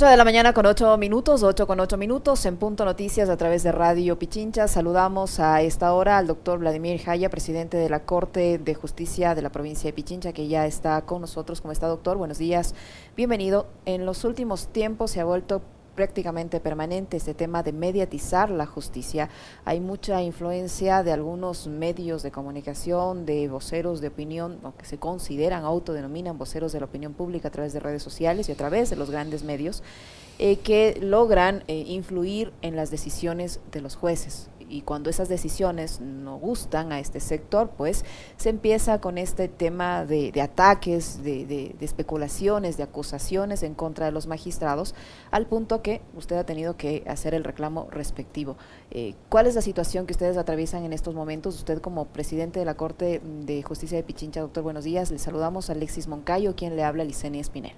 8 de la mañana con 8 minutos, 8 con 8 minutos, en Punto Noticias a través de Radio Pichincha. Saludamos a esta hora al doctor Vladimir Jaya, presidente de la Corte de Justicia de la provincia de Pichincha, que ya está con nosotros. ¿Cómo está, doctor? Buenos días. Bienvenido. En los últimos tiempos se ha vuelto prácticamente permanente este tema de mediatizar la justicia. Hay mucha influencia de algunos medios de comunicación, de voceros de opinión, o que se consideran, autodenominan voceros de la opinión pública a través de redes sociales y a través de los grandes medios, eh, que logran eh, influir en las decisiones de los jueces y cuando esas decisiones no gustan a este sector, pues se empieza con este tema de, ataques, de, especulaciones, de acusaciones en contra de los magistrados, al punto que usted ha tenido que hacer el reclamo respectivo. Eh, ¿Cuál es la situación que ustedes atraviesan en estos momentos? Usted como presidente de la Corte de Justicia de Pichincha, doctor, buenos días. Le saludamos a Alexis Moncayo, quien le habla a Licenia Espinel.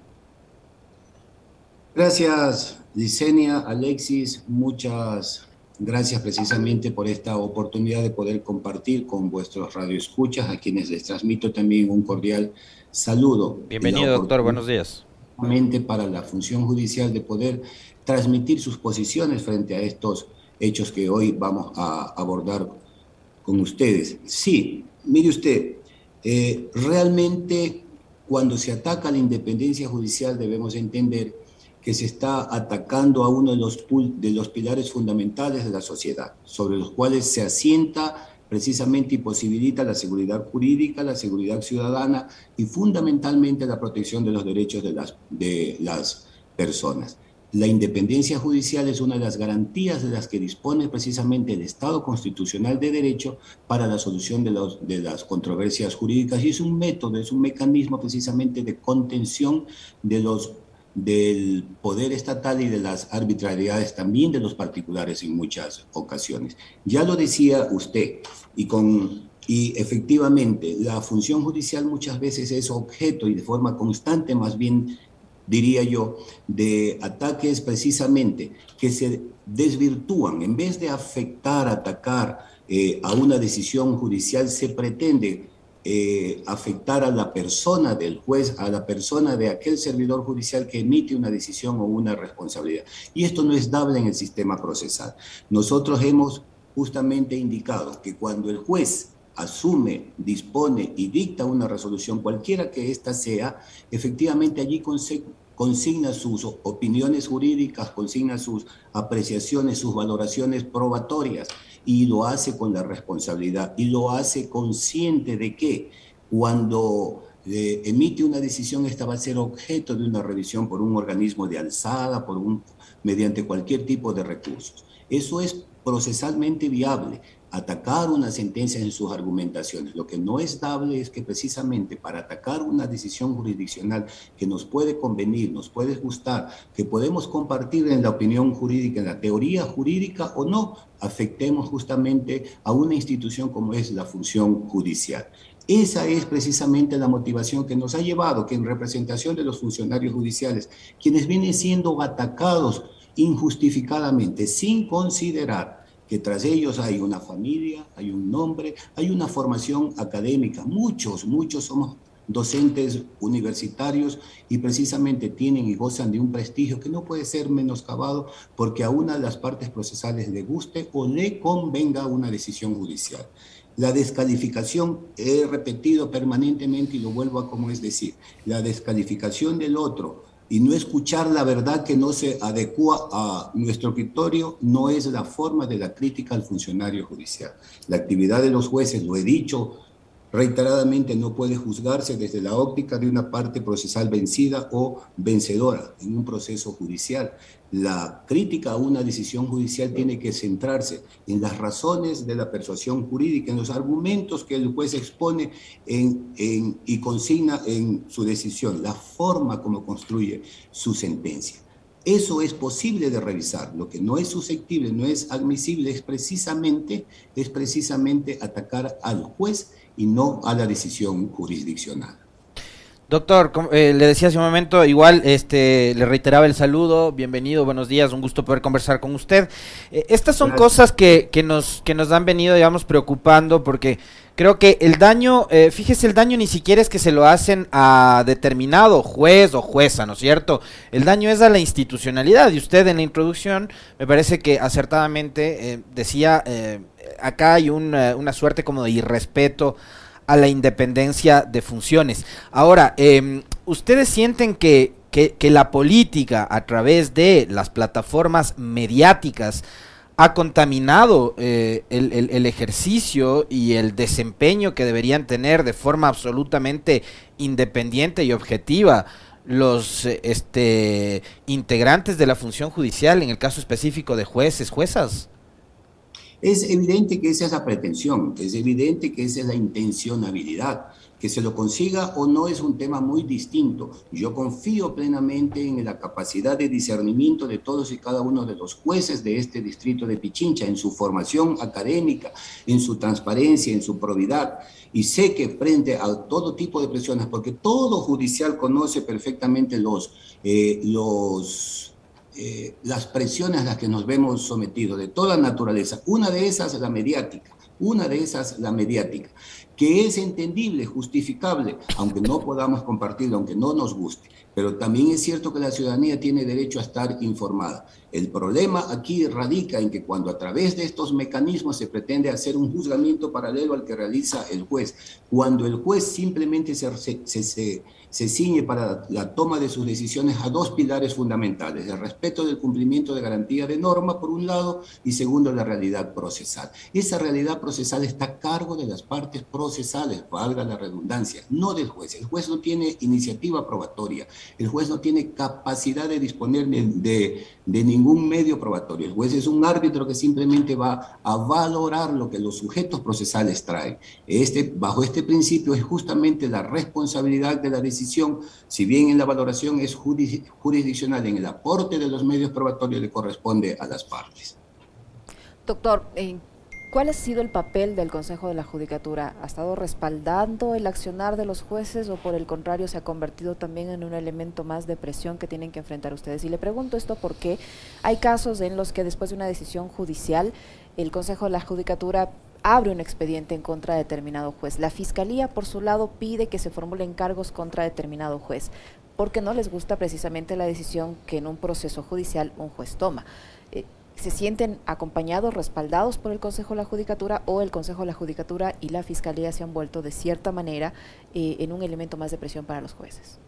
Gracias, Licenia, Alexis. Muchas Gracias precisamente por esta oportunidad de poder compartir con vuestros radioescuchas, a quienes les transmito también un cordial saludo. Bienvenido, doctor, buenos días. Para la función judicial de poder transmitir sus posiciones frente a estos hechos que hoy vamos a abordar con ustedes. Sí, mire usted, eh, realmente cuando se ataca la independencia judicial debemos entender que se está atacando a uno de los, de los pilares fundamentales de la sociedad, sobre los cuales se asienta precisamente y posibilita la seguridad jurídica, la seguridad ciudadana y fundamentalmente la protección de los derechos de las, de las personas. La independencia judicial es una de las garantías de las que dispone precisamente el Estado constitucional de derecho para la solución de, los, de las controversias jurídicas y es un método, es un mecanismo precisamente de contención de los del poder estatal y de las arbitrariedades también de los particulares en muchas ocasiones. Ya lo decía usted, y, con, y efectivamente la función judicial muchas veces es objeto y de forma constante, más bien diría yo, de ataques precisamente que se desvirtúan. En vez de afectar, atacar eh, a una decisión judicial, se pretende eh, afectar a la persona del juez, a la persona de aquel servidor judicial que emite una decisión o una responsabilidad. Y esto no es dable en el sistema procesal. Nosotros hemos justamente indicado que cuando el juez asume, dispone y dicta una resolución, cualquiera que ésta sea, efectivamente allí consigna sus opiniones jurídicas, consigna sus apreciaciones, sus valoraciones probatorias y lo hace con la responsabilidad y lo hace consciente de que cuando eh, emite una decisión esta va a ser objeto de una revisión por un organismo de alzada, por un, mediante cualquier tipo de recursos. Eso es procesalmente viable atacar una sentencia en sus argumentaciones. Lo que no es dable es que precisamente para atacar una decisión jurisdiccional que nos puede convenir, nos puede gustar, que podemos compartir en la opinión jurídica, en la teoría jurídica o no, afectemos justamente a una institución como es la función judicial. Esa es precisamente la motivación que nos ha llevado que en representación de los funcionarios judiciales, quienes vienen siendo atacados injustificadamente, sin considerar que tras ellos hay una familia, hay un nombre, hay una formación académica. Muchos, muchos somos docentes universitarios y precisamente tienen y gozan de un prestigio que no puede ser menoscabado porque a una de las partes procesales le guste o le convenga una decisión judicial. La descalificación, he repetido permanentemente y lo vuelvo a como es decir, la descalificación del otro y no escuchar la verdad que no se adecua a nuestro criterio no es la forma de la crítica al funcionario judicial. La actividad de los jueces, lo he dicho reiteradamente, no puede juzgarse desde la óptica de una parte procesal vencida o vencedora en un proceso judicial. La crítica a una decisión judicial tiene que centrarse en las razones de la persuasión jurídica, en los argumentos que el juez expone y consigna en su decisión, la forma como construye su sentencia. Eso es posible de revisar. Lo que no es susceptible, no es admisible, es precisamente, es precisamente atacar al juez y no a la decisión jurisdiccional. Doctor, eh, le decía hace un momento, igual este, le reiteraba el saludo, bienvenido, buenos días, un gusto poder conversar con usted. Eh, estas son cosas que, que, nos, que nos han venido, digamos, preocupando porque creo que el daño, eh, fíjese, el daño ni siquiera es que se lo hacen a determinado juez o jueza, ¿no es cierto? El daño es a la institucionalidad. Y usted en la introducción me parece que acertadamente eh, decía, eh, acá hay una suerte como de irrespeto a la independencia de funciones. Ahora, em, ¿ustedes sienten que, que la política a través de las plataformas mediáticas ha contaminado eh, el, ejercicio y el desempeño que deberían tener de forma absolutamente independiente y objetiva los este, integrantes de la función judicial, en el caso específico de jueces, juezas. Es evidente que esa es la pretensión, es evidente que esa es la intencionabilidad. Que se lo consiga o no es un tema muy distinto. Yo confío plenamente en la capacidad de discernimiento de todos y cada uno de los jueces de este distrito de Pichincha, en su formación académica, en su transparencia, en su probidad. Y sé que frente a todo tipo de presiones, porque todo judicial conoce perfectamente los, eh, eh, las presiones a las que nos vemos sometidos de toda naturaleza. Una de esas es la mediática, una de esas la mediática que es entendible, justificable, aunque no podamos compartirlo, aunque no nos guste. Pero también es cierto que la ciudadanía tiene derecho a estar informada. El problema aquí radica en que cuando a través de estos mecanismos se pretende hacer un juzgamiento paralelo al que realiza el juez, cuando el juez simplemente se, se, se, ciñe para la toma de sus decisiones a dos pilares fundamentales, el respeto del cumplimiento de garantía de norma, por un lado, y segundo, la realidad procesal. Esa realidad procesal está a cargo de las partes procesales, valga la redundancia, no del juez. El juez no tiene iniciativa probatoria, el juez no tiene capacidad de disponer de, de ningún ningún medio probatorio. El juez es un árbitro que simplemente va a valorar lo que los sujetos procesales traen. Este, bajo este principio es justamente la responsabilidad de la decisión, si bien en la valoración es jurisdiccional, en el aporte de los medios probatorios le corresponde a las partes. Doctor, ¿Cuál ha sido el papel del Consejo de la Judicatura? ¿Ha estado respaldando el accionar de los jueces o por el contrario se ha convertido también en un elemento más de presión que tienen que enfrentar ustedes? Y le pregunto esto porque hay casos en los que después de una decisión judicial el Consejo de la Judicatura abre un expediente en contra de determinado juez. La Fiscalía, por su lado, pide que se formulen cargos contra determinado juez, porque no les gusta precisamente la decisión que en un proceso judicial un juez toma. Se sienten acompañados, respaldados por el Consejo de la Judicatura o el Consejo de la Judicatura y la Fiscalía se han vuelto de cierta manera eh, en un elemento más de presión para los jueces?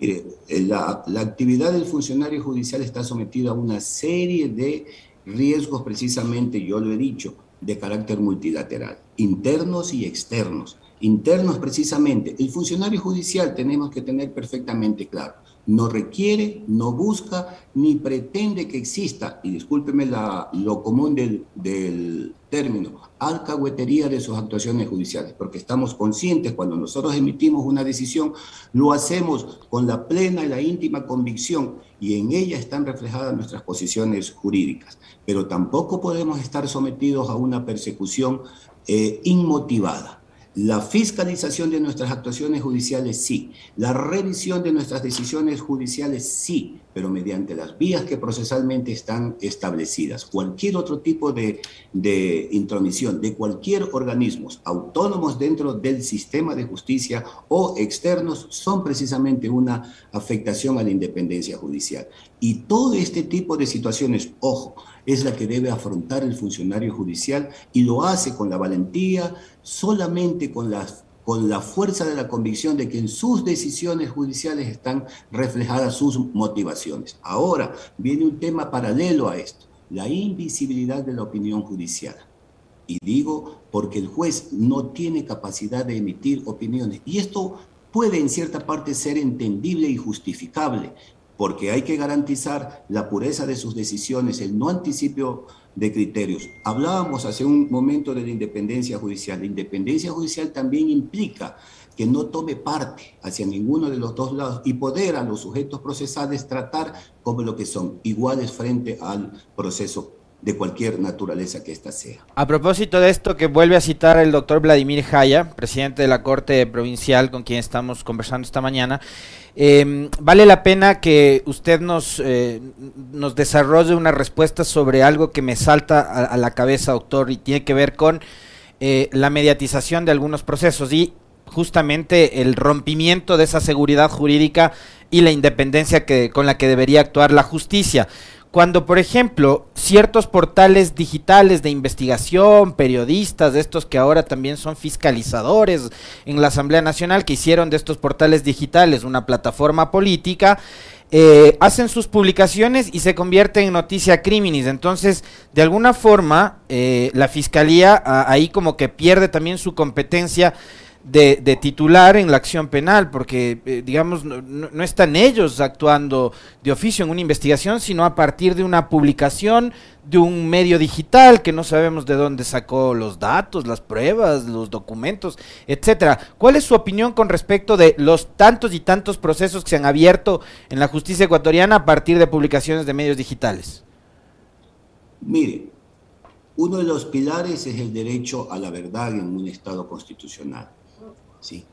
Mire, eh, la, la actividad del funcionario judicial está sometida a una serie de riesgos, precisamente, yo lo he dicho, de carácter multilateral, internos y externos. Internos, precisamente, el funcionario judicial tenemos que tener perfectamente claro no requiere, no busca, ni pretende que exista, y discúlpeme la, lo común del, término, alcahuetería de sus actuaciones judiciales, porque estamos conscientes cuando nosotros emitimos una decisión, lo hacemos con la plena y la íntima convicción y en ella están reflejadas nuestras posiciones jurídicas, pero tampoco podemos estar sometidos a una persecución eh, inmotivada. La fiscalización de nuestras actuaciones judiciales sí, la revisión de nuestras decisiones judiciales sí, pero mediante las vías que procesalmente están establecidas. Cualquier otro tipo de, de intromisión de cualquier organismo autónomos dentro del sistema de justicia o externos son precisamente una afectación a la independencia judicial. Y todo este tipo de situaciones, ojo, es la que debe afrontar el funcionario judicial y lo hace con la valentía, solamente con las con la fuerza de la convicción de que en sus decisiones judiciales están reflejadas sus motivaciones. Ahora viene un tema paralelo a esto, la invisibilidad de la opinión judicial. Y digo porque el juez no tiene capacidad de emitir opiniones. Y esto puede en cierta parte ser entendible y justificable, porque hay que garantizar la pureza de sus decisiones, el no anticipio de criterios. Hablábamos hace un momento de la independencia judicial. La independencia judicial también implica que no tome parte hacia ninguno de los dos lados y poder a los sujetos procesales tratar como lo que son, iguales frente al proceso de cualquier naturaleza que ésta sea. A propósito de esto que vuelve a citar el doctor Vladimir Jaya, presidente de la Corte Provincial con quien estamos conversando esta mañana, eh, vale la pena que usted nos, eh, nos desarrolle una respuesta sobre algo que me salta a, la cabeza, doctor, y tiene que ver con eh, la mediatización de algunos procesos y justamente el rompimiento de esa seguridad jurídica y la independencia que, con la que debería actuar la justicia. Cuando, por ejemplo, ciertos portales digitales de investigación, periodistas, de estos que ahora también son fiscalizadores en la Asamblea Nacional, que hicieron de estos portales digitales una plataforma política, eh, hacen sus publicaciones y se convierten en noticia criminis. Entonces, de alguna forma, eh, la fiscalía ahí como que pierde también su competencia de, titular en la acción penal, porque, eh, digamos, no, están ellos actuando de oficio en una investigación, sino a partir de una publicación de un medio digital que no sabemos de dónde sacó los datos, las pruebas, los documentos, etcétera. ¿Cuál es su opinión con respecto de los tantos y tantos procesos que se han abierto en la justicia ecuatoriana a partir de publicaciones de medios digitales? Mire, uno de los pilares es el derecho a la verdad en un Estado constitucional. ¿Sí?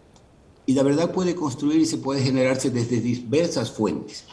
Y la verdad puede construirse, puede generarse desde diversas fuentes.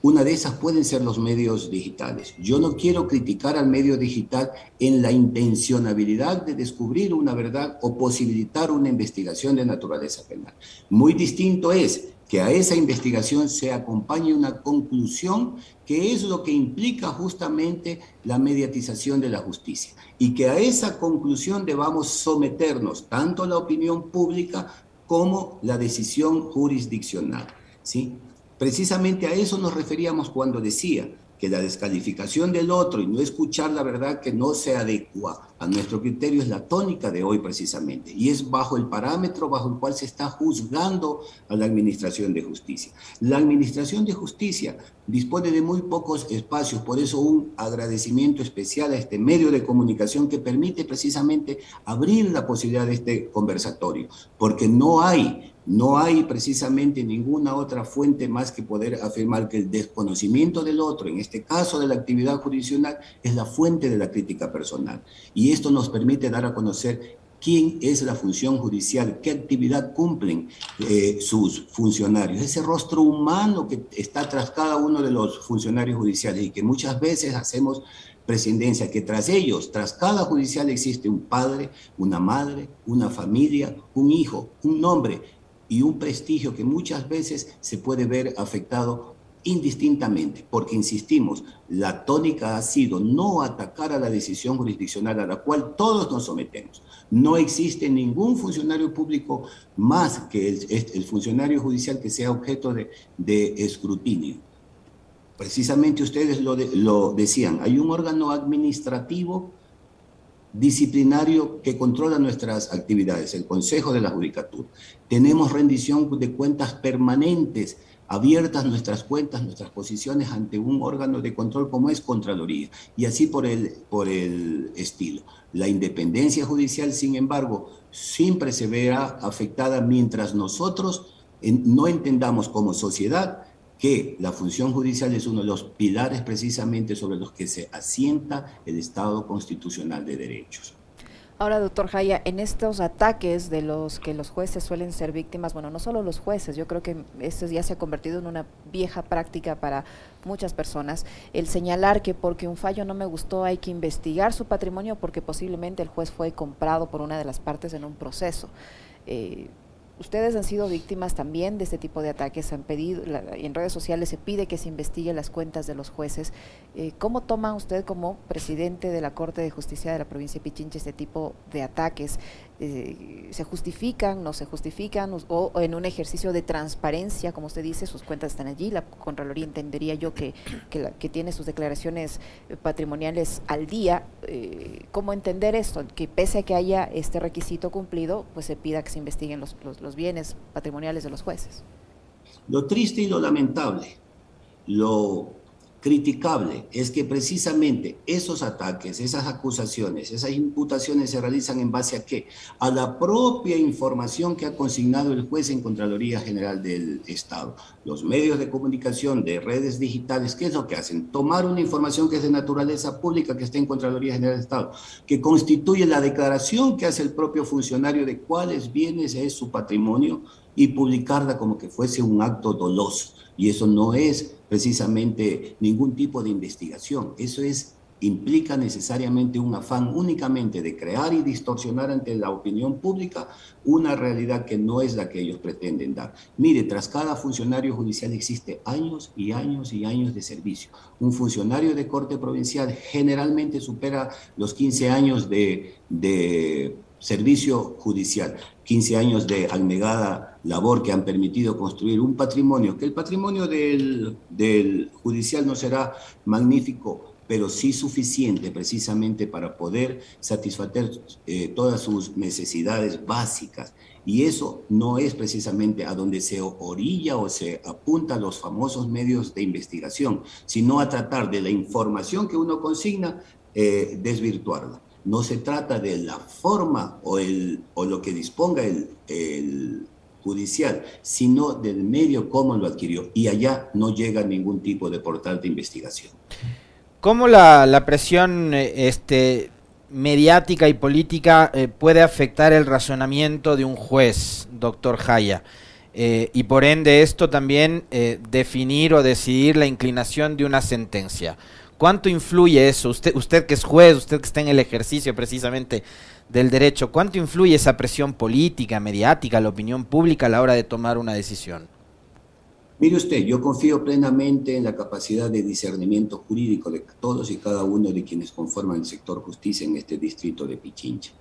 Una de esas pueden ser los medios digitales. Yo no quiero criticar al medio digital en la intencionabilidad de descubrir una verdad o posibilitar una investigación de naturaleza penal. Muy distinto es que a esa investigación se acompañe una conclusión que es lo que implica justamente la mediatización de la justicia y que a esa conclusión debamos someternos tanto la opinión pública como la decisión jurisdiccional. ¿sí? Precisamente a eso nos referíamos cuando decía que la descalificación del otro y no escuchar la verdad que no se adecua a nuestro criterio es la tónica de hoy precisamente y es bajo el parámetro bajo el cual se está juzgando a la Administración de Justicia. La Administración de Justicia dispone de muy pocos espacios, por eso un agradecimiento especial a este medio de comunicación que permite precisamente abrir la posibilidad de este conversatorio, porque no hay no hay precisamente ninguna otra fuente más que poder afirmar que el desconocimiento del otro, en este caso de la actividad jurisdiccional, es la fuente de la crítica personal. Y esto nos permite dar a conocer quién es la función judicial, qué actividad cumplen eh, sus funcionarios, ese rostro humano que está tras cada uno de los funcionarios judiciales y que muchas veces hacemos presidencia, que tras ellos, tras cada judicial existe un padre, una madre, una familia, un hijo, un nombre, y un prestigio que muchas veces se puede ver afectado indistintamente, porque insistimos, la tónica ha sido no atacar a la decisión jurisdiccional a la cual todos nos sometemos. No existe ningún funcionario público más que el, funcionario judicial que sea objeto de, escrutinio. Precisamente ustedes lo, lo decían, hay un órgano administrativo disciplinario que controla nuestras actividades, el Consejo de la Judicatura. Tenemos rendición de cuentas permanentes, abiertas nuestras cuentas, nuestras posiciones ante un órgano de control como es Contraloría, y así por el, por el estilo. La independencia judicial, sin embargo, siempre se verá afectada mientras nosotros no entendamos como sociedad que la función judicial es uno de los pilares precisamente sobre los que se asienta el Estado constitucional de derechos. Ahora, doctor Jaya, en estos ataques de los que los jueces suelen ser víctimas, bueno, no solo los jueces, yo creo que esto ya se ha convertido en una vieja práctica para muchas personas, el señalar que porque un fallo no me gustó hay que investigar su patrimonio porque posiblemente el juez fue comprado por una de las partes en un proceso. Eh, ustedes han sido víctimas también de este tipo de ataques, han pedido, en redes sociales se pide que se investigue las cuentas de los jueces. Eh, ¿Cómo toma usted como presidente de la Corte de Justicia de la provincia de Pichincha este tipo de ataques? Eh, se justifican, no se justifican, o, en un ejercicio de transparencia, como usted dice, sus cuentas están allí, la Contraloría entendería yo que, tiene sus declaraciones eh, patrimoniales al día. ¿Cómo entender esto? Que pese a que haya este requisito cumplido, pues se pida que se investiguen los bienes patrimoniales de los jueces. Lo triste y lo lamentable, lo criticable es que precisamente esos ataques, esas acusaciones, esas imputaciones se realizan en base a qué? A la propia información que ha consignado el juez en Contraloría General del Estado. Los medios de comunicación de redes digitales, ¿qué es lo que hacen? Tomar una información que es de naturaleza pública, que está en Contraloría General del Estado, que constituye la declaración que hace el propio funcionario de cuáles bienes es su patrimonio y publicarla como que fuese un acto doloso. Y eso no es precisamente ningún tipo de investigación. Eso es implica necesariamente un afán únicamente de crear y distorsionar ante la opinión pública una realidad que no es la que ellos pretenden dar. Mire, tras cada funcionario judicial existe años y años y años de servicio. Un funcionario de corte provincial generalmente supera los 15 años de, de servicio judicial, 15 años de abnegada labor que han permitido construir un patrimonio, que el patrimonio del, del judicial no será magnífico, pero sí suficiente precisamente para poder satisfacer eh, todas sus necesidades básicas. Y eso no es precisamente a donde se orilla o se apunta los famosos medios de investigación, sino a tratar de la información que uno consigna, eh, desvirtuarla. No se trata de la forma o, el, o lo que disponga el, judicial, sino del medio cómo lo adquirió. Y allá no llega ningún tipo de portal de investigación. ¿Cómo la, presión eh, este, mediática y política eh, puede afectar el razonamiento de un juez, doctor Jaya? Eh, y por ende esto también definir o decidir la inclinación de una sentencia. ¿Cuánto influye eso? Usted, usted que es juez, usted que está en el ejercicio precisamente del derecho, ¿cuánto influye esa presión política, mediática, la opinión pública a la hora de tomar una decisión? Mire usted, yo confío plenamente en la capacidad de discernimiento jurídico de todos y cada uno de quienes conforman el sector justicia en este distrito de Pichincha.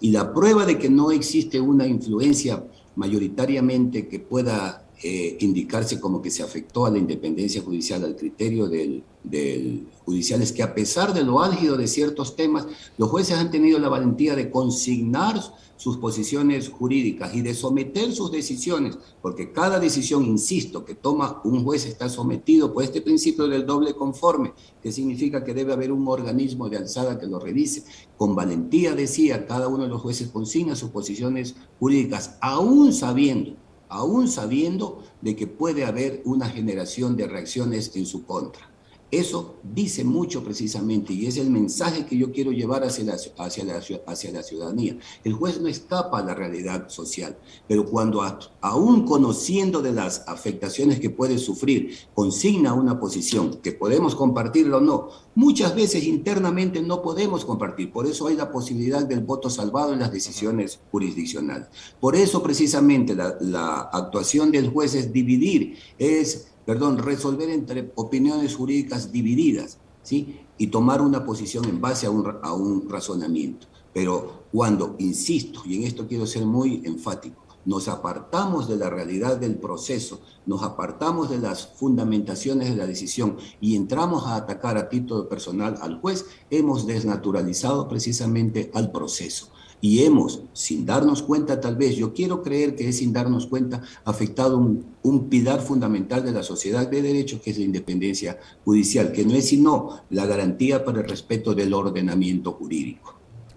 Y la prueba de que no existe una influencia mayoritariamente que pueda eh, indicarse como que se afectó a la independencia judicial, al criterio del, del, judicial, es que a pesar de lo álgido de ciertos temas, los jueces han tenido la valentía de consignar sus posiciones jurídicas y de someter sus decisiones, porque cada decisión, insisto, que toma un juez está sometido por este principio del doble conforme, que significa que debe haber un organismo de alzada que lo revise. Con valentía, decía, cada uno de los jueces consigna sus posiciones jurídicas, aún sabiendo, aún sabiendo de que puede haber una generación de reacciones en su contra. Eso dice mucho precisamente y es el mensaje que yo quiero llevar hacia la, hacia la, hacia la ciudadanía. El juez no escapa a la realidad social, pero cuando aún conociendo de las afectaciones que puede sufrir, consigna una posición que podemos compartirla o no, muchas veces internamente no podemos compartir. Por eso hay la posibilidad del voto salvado en las decisiones jurisdiccionales. Por eso precisamente la, la actuación del juez es dividir, es perdón, resolver entre opiniones jurídicas divididas, ¿sí? Y tomar una posición en base a un, a un razonamiento. Pero cuando, insisto, y en esto quiero ser muy enfático, nos apartamos de la realidad del proceso, nos apartamos de las fundamentaciones de la decisión y entramos a atacar a título personal al juez, hemos desnaturalizado precisamente al proceso y hemos, sin darnos cuenta tal vez, yo quiero creer que es sin darnos cuenta, afectado un, un, pilar fundamental de la sociedad de derecho, que es la independencia judicial, que no es sino la garantía para el respeto del ordenamiento jurídico.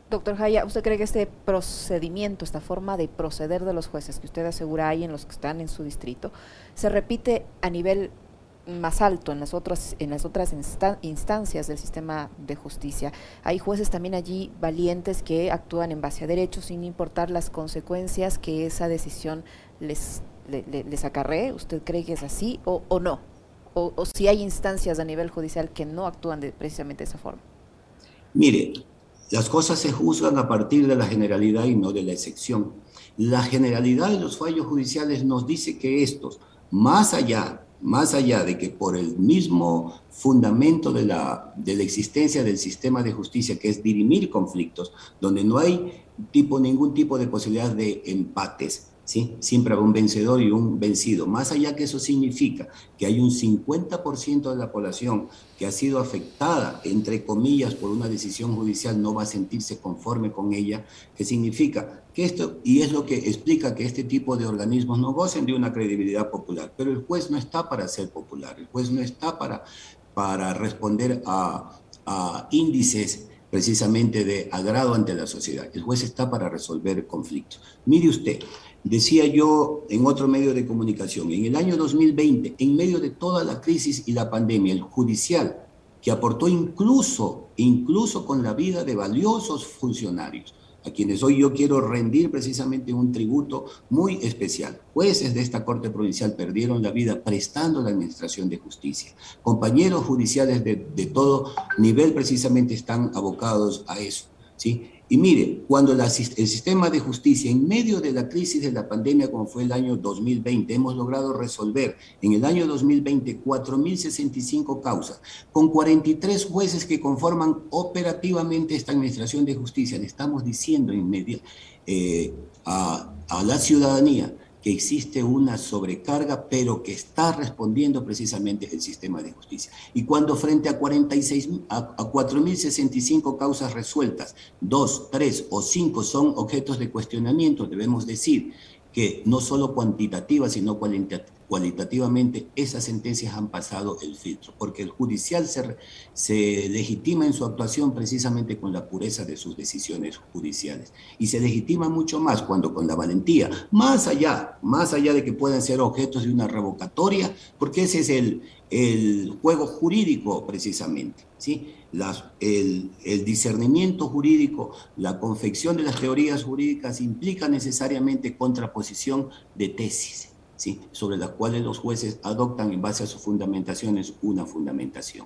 Doctor Jaya, ¿usted cree que este procedimiento, esta forma de proceder de los jueces que usted asegura hay en los que están en su distrito, se repite a nivel más alto en las otras en las otras instancias del sistema de justicia. Hay jueces también allí valientes que actúan en base a derechos sin importar las consecuencias que esa decisión les, les, les acarree. ¿Usted cree que es así o, o no? O, o, si hay instancias a nivel judicial que no actúan de precisamente de esa forma. Mire, las cosas se juzgan a partir de la generalidad y no de la excepción. La generalidad de los fallos judiciales nos dice que estos, más allá más allá de que por el mismo fundamento de la, de la existencia del sistema de justicia, que es dirimir conflictos, donde no hay tipo, ningún tipo de posibilidad de empates, ¿sí? siempre habrá un vencedor y un vencido. Más allá que eso significa que hay un 50% de la población que ha sido afectada, entre comillas, por una decisión judicial, no va a sentirse conforme con ella, que significa que esto, y es lo que explica que este tipo de organismos no gocen de una credibilidad popular, pero el juez no está para ser popular, el juez no está para, para responder a, a índices precisamente de agrado ante la sociedad. El juez está para resolver conflictos. Mire usted, decía yo en otro medio de comunicación, en el año 2020, en medio de toda la crisis y la pandemia, el judicial, que aportó incluso, incluso con la vida de valiosos funcionarios, a quienes hoy yo quiero rendir precisamente un tributo muy especial. Jueces de esta Corte Provincial perdieron la vida prestando la administración de justicia. Compañeros judiciales de, de todo nivel precisamente están abocados a eso. ¿sí? Y mire, cuando el sistema de justicia, en medio de la crisis de la pandemia, como fue el año 2020, hemos logrado resolver en el año 2020 4.065 causas, con 43 jueces que conforman operativamente esta administración de justicia. Le estamos diciendo en medio, eh, a, a la ciudadanía que existe una sobrecarga, pero que está respondiendo precisamente el sistema de justicia. Y cuando frente a 46 a, a 4.065 causas resueltas, dos, tres o cinco son objetos de cuestionamiento, debemos decir que no solo cuantitativa, sino cualitativa cualitativamente esas sentencias han pasado el filtro, porque el judicial se, legitima en su actuación precisamente con la pureza de sus decisiones judiciales. Y se legitima mucho más cuando con la valentía, más allá, más allá de que puedan ser objetos de una revocatoria, porque ese es el, el juego jurídico precisamente, ¿sí? El, el, discernimiento jurídico, la confección de las teorías jurídicas implica necesariamente contraposición de tesis sobre las cuales los jueces adoptan en base a sus fundamentaciones una fundamentación.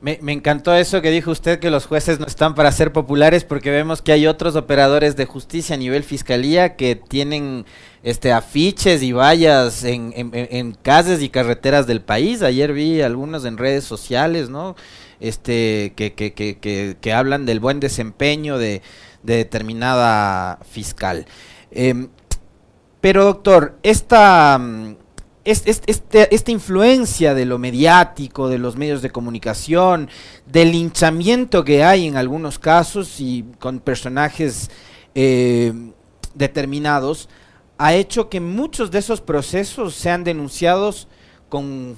Me, encantó eso que dijo usted, que los jueces no están para ser populares, porque vemos que hay otros operadores de justicia a nivel fiscalía que tienen este afiches y vallas en, en, calles y carreteras del país. Ayer vi algunos en redes sociales, ¿no? Este, que, que, que, que hablan del buen desempeño de, determinada fiscal. Em, pero doctor, esta, mm, este, esta influencia de lo mediático, de los medios de comunicación, del linchamiento que hay en algunos casos y con personajes eh, determinados, ha hecho que muchos de esos procesos sean denunciados con,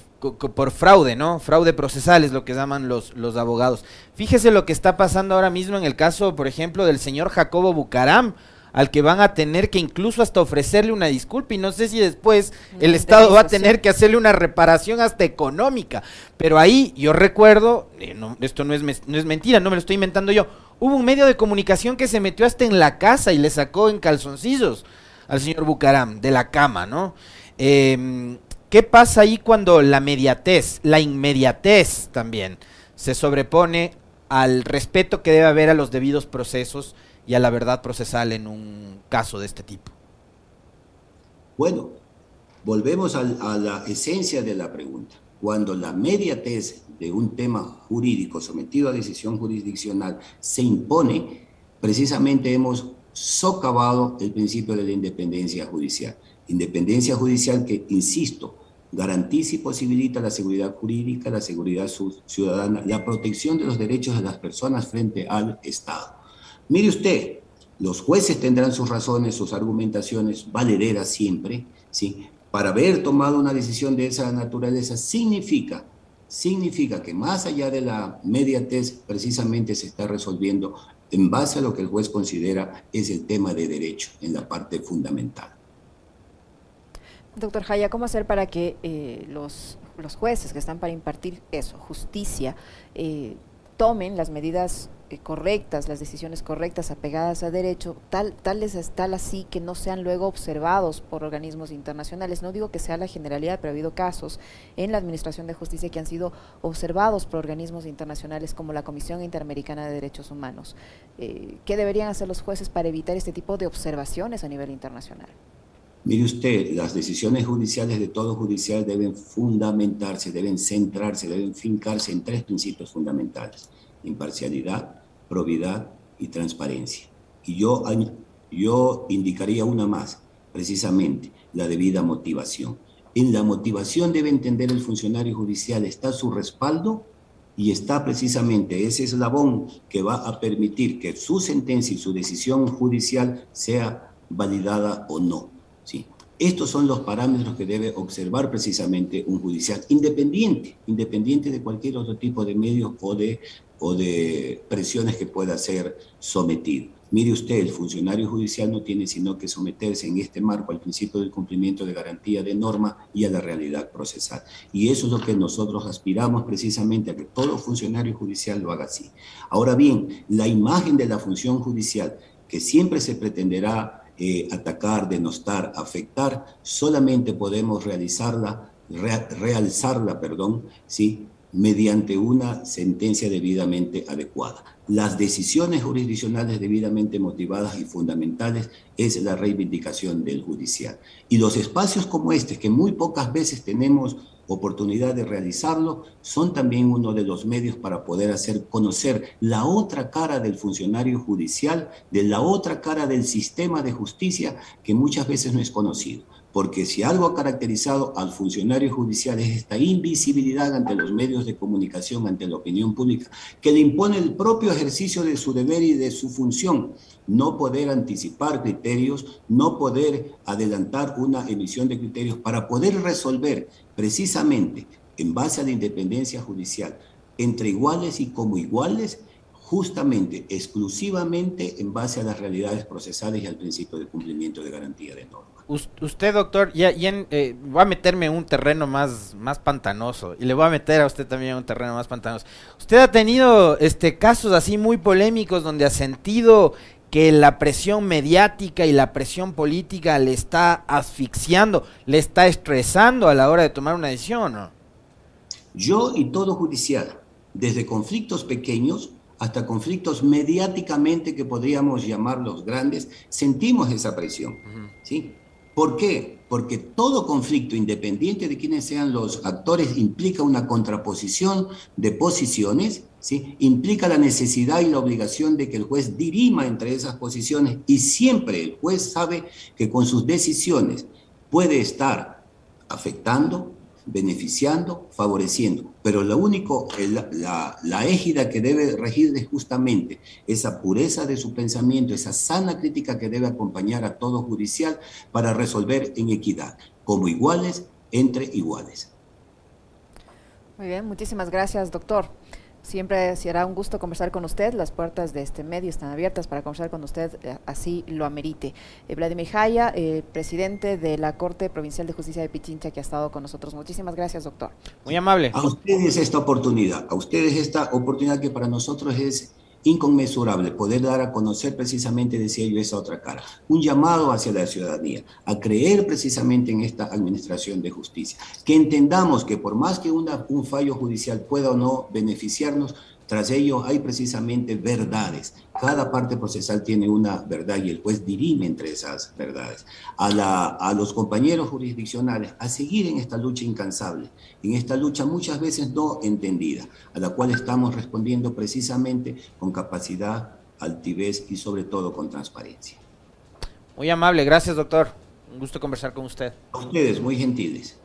por fraude, ¿no? Fraude procesal es lo que llaman los, los abogados. Fíjese lo que está pasando ahora mismo en el caso, por ejemplo, del señor Jacobo Bucaram, al que van a tener que incluso hasta ofrecerle una disculpa y no sé si después el Estado va a tener que hacerle una reparación hasta económica. Pero ahí yo recuerdo, eh, esto no es, no es mentira, no me lo estoy inventando yo, hubo un medio de comunicación que se metió hasta en la casa y le sacó en calzoncillos al señor Bucaram de la cama, ¿no? Em, ¿Qué pasa ahí cuando la mediatez, la inmediatez también, se sobrepone al respeto que debe haber a los debidos procesos y a la verdad procesal en un caso de este tipo? Bueno, volvemos a, la esencia de la pregunta. Cuando la mediatez de un tema jurídico sometido a decisión jurisdiccional se impone, precisamente hemos socavado el principio de la independencia judicial. Independencia judicial que, insisto, garantiza y posibilita la seguridad jurídica, la seguridad ciudadana, la protección de los derechos de las personas frente al Estado. Mire usted, los jueces tendrán sus razones, sus argumentaciones valederas siempre, ¿sí? Para haber tomado una decisión de esa naturaleza significa, significa que más allá de la mediatez, precisamente se está resolviendo en base a lo que el juez considera es el tema de derecho, en la parte fundamental. Doctor Jaya, ¿cómo hacer para que eh, los, los jueces que están para impartir eso, justicia, eh, tomen las medidas eh, correctas, las decisiones correctas, apegadas a derecho, tal, tal, es, tal así que no sean luego observados por organismos internacionales. No digo que sea la generalidad, pero ha habido casos en la Administración de Justicia que han sido observados por organismos internacionales como la Comisión Interamericana de Derechos Humanos. Eh, ¿Qué deberían hacer los jueces para evitar este tipo de observaciones a nivel internacional? Mire usted, las decisiones judiciales de todo judicial deben fundamentarse, deben centrarse, deben fincarse en tres principios fundamentales. Imparcialidad, probidad y transparencia. Y yo, yo indicaría una más, precisamente, la debida motivación. En la motivación debe entender el funcionario judicial, está su respaldo y está precisamente ese eslabón que va a permitir que su sentencia y su decisión judicial sea validada o no. Estos son los parámetros que debe observar precisamente un judicial independiente, independiente de cualquier otro tipo de medios o de o de presiones que pueda ser sometido. Mire usted, el funcionario judicial no tiene sino que someterse en este marco al principio del cumplimiento de garantía de norma y a la realidad procesal. Y eso es lo que nosotros aspiramos precisamente a que todo funcionario judicial lo haga así. Ahora bien, la imagen de la función judicial que siempre se pretenderá eh, atacar, denostar, afectar, solamente podemos realizarla, realzarla, perdón, ¿sí? mediante una sentencia debidamente adecuada. Las decisiones jurisdiccionales debidamente motivadas y fundamentales es la reivindicación del judicial. Y los espacios como este, que muy pocas veces tenemos oportunidad de realizarlo, son también uno de los medios para poder hacer conocer la otra cara del funcionario judicial, de la otra cara del sistema de justicia que muchas veces no es conocido porque si algo ha caracterizado al funcionario judicial es esta invisibilidad ante los medios de comunicación, ante la opinión pública, que le impone el propio ejercicio de su deber y de su función, no poder anticipar criterios, no poder adelantar una emisión de criterios para poder resolver precisamente en base a la independencia judicial entre iguales y como iguales justamente, exclusivamente en base a las realidades procesales y al principio de cumplimiento de garantía de norma. Usted, doctor, ya, ya eh, voy a meterme en un terreno más, más pantanoso y le voy a meter a usted también en un terreno más pantanoso. Usted ha tenido este casos así muy polémicos donde ha sentido que la presión mediática y la presión política le está asfixiando, le está estresando a la hora de tomar una decisión, ¿no? Yo y todo judicial, desde conflictos pequeños hasta conflictos mediáticamente que podríamos llamarlos grandes, sentimos esa presión. ¿sí? ¿Por qué? Porque todo conflicto, independiente de quiénes sean los actores, implica una contraposición de posiciones, ¿sí? implica la necesidad y la obligación de que el juez dirima entre esas posiciones y siempre el juez sabe que con sus decisiones puede estar afectando, beneficiando, favoreciendo. Pero lo único, la, la, égida que debe regir es justamente esa pureza de su pensamiento, esa sana crítica que debe acompañar a todo judicial para resolver en equidad, como iguales entre iguales. Muy bien, muchísimas gracias, doctor. Siempre será un gusto conversar con usted. Las puertas de este medio están abiertas para conversar con usted, eh, así lo amerite. Eh, Vladimir Jaya, eh, presidente de la Corte Provincial de Justicia de Pichincha, que ha estado con nosotros. Muchísimas gracias, doctor. Muy amable. A ustedes esta oportunidad, a ustedes esta oportunidad que para nosotros es inconmensurable poder dar a conocer precisamente, decía yo, esa otra cara. Un llamado hacia la ciudadanía a creer precisamente en esta administración de justicia. Que entendamos que por más que una, un fallo judicial pueda o no beneficiarnos, tras ello hay precisamente verdades. Cada parte procesal tiene una verdad y el juez dirime entre esas verdades. A, la, a los compañeros jurisdiccionales a seguir en esta lucha incansable, en esta lucha muchas veces no entendida, a la cual estamos respondiendo precisamente con capacidad, altivez y sobre todo con transparencia. Muy amable, gracias doctor. Un gusto conversar con usted. A ustedes, muy gentiles.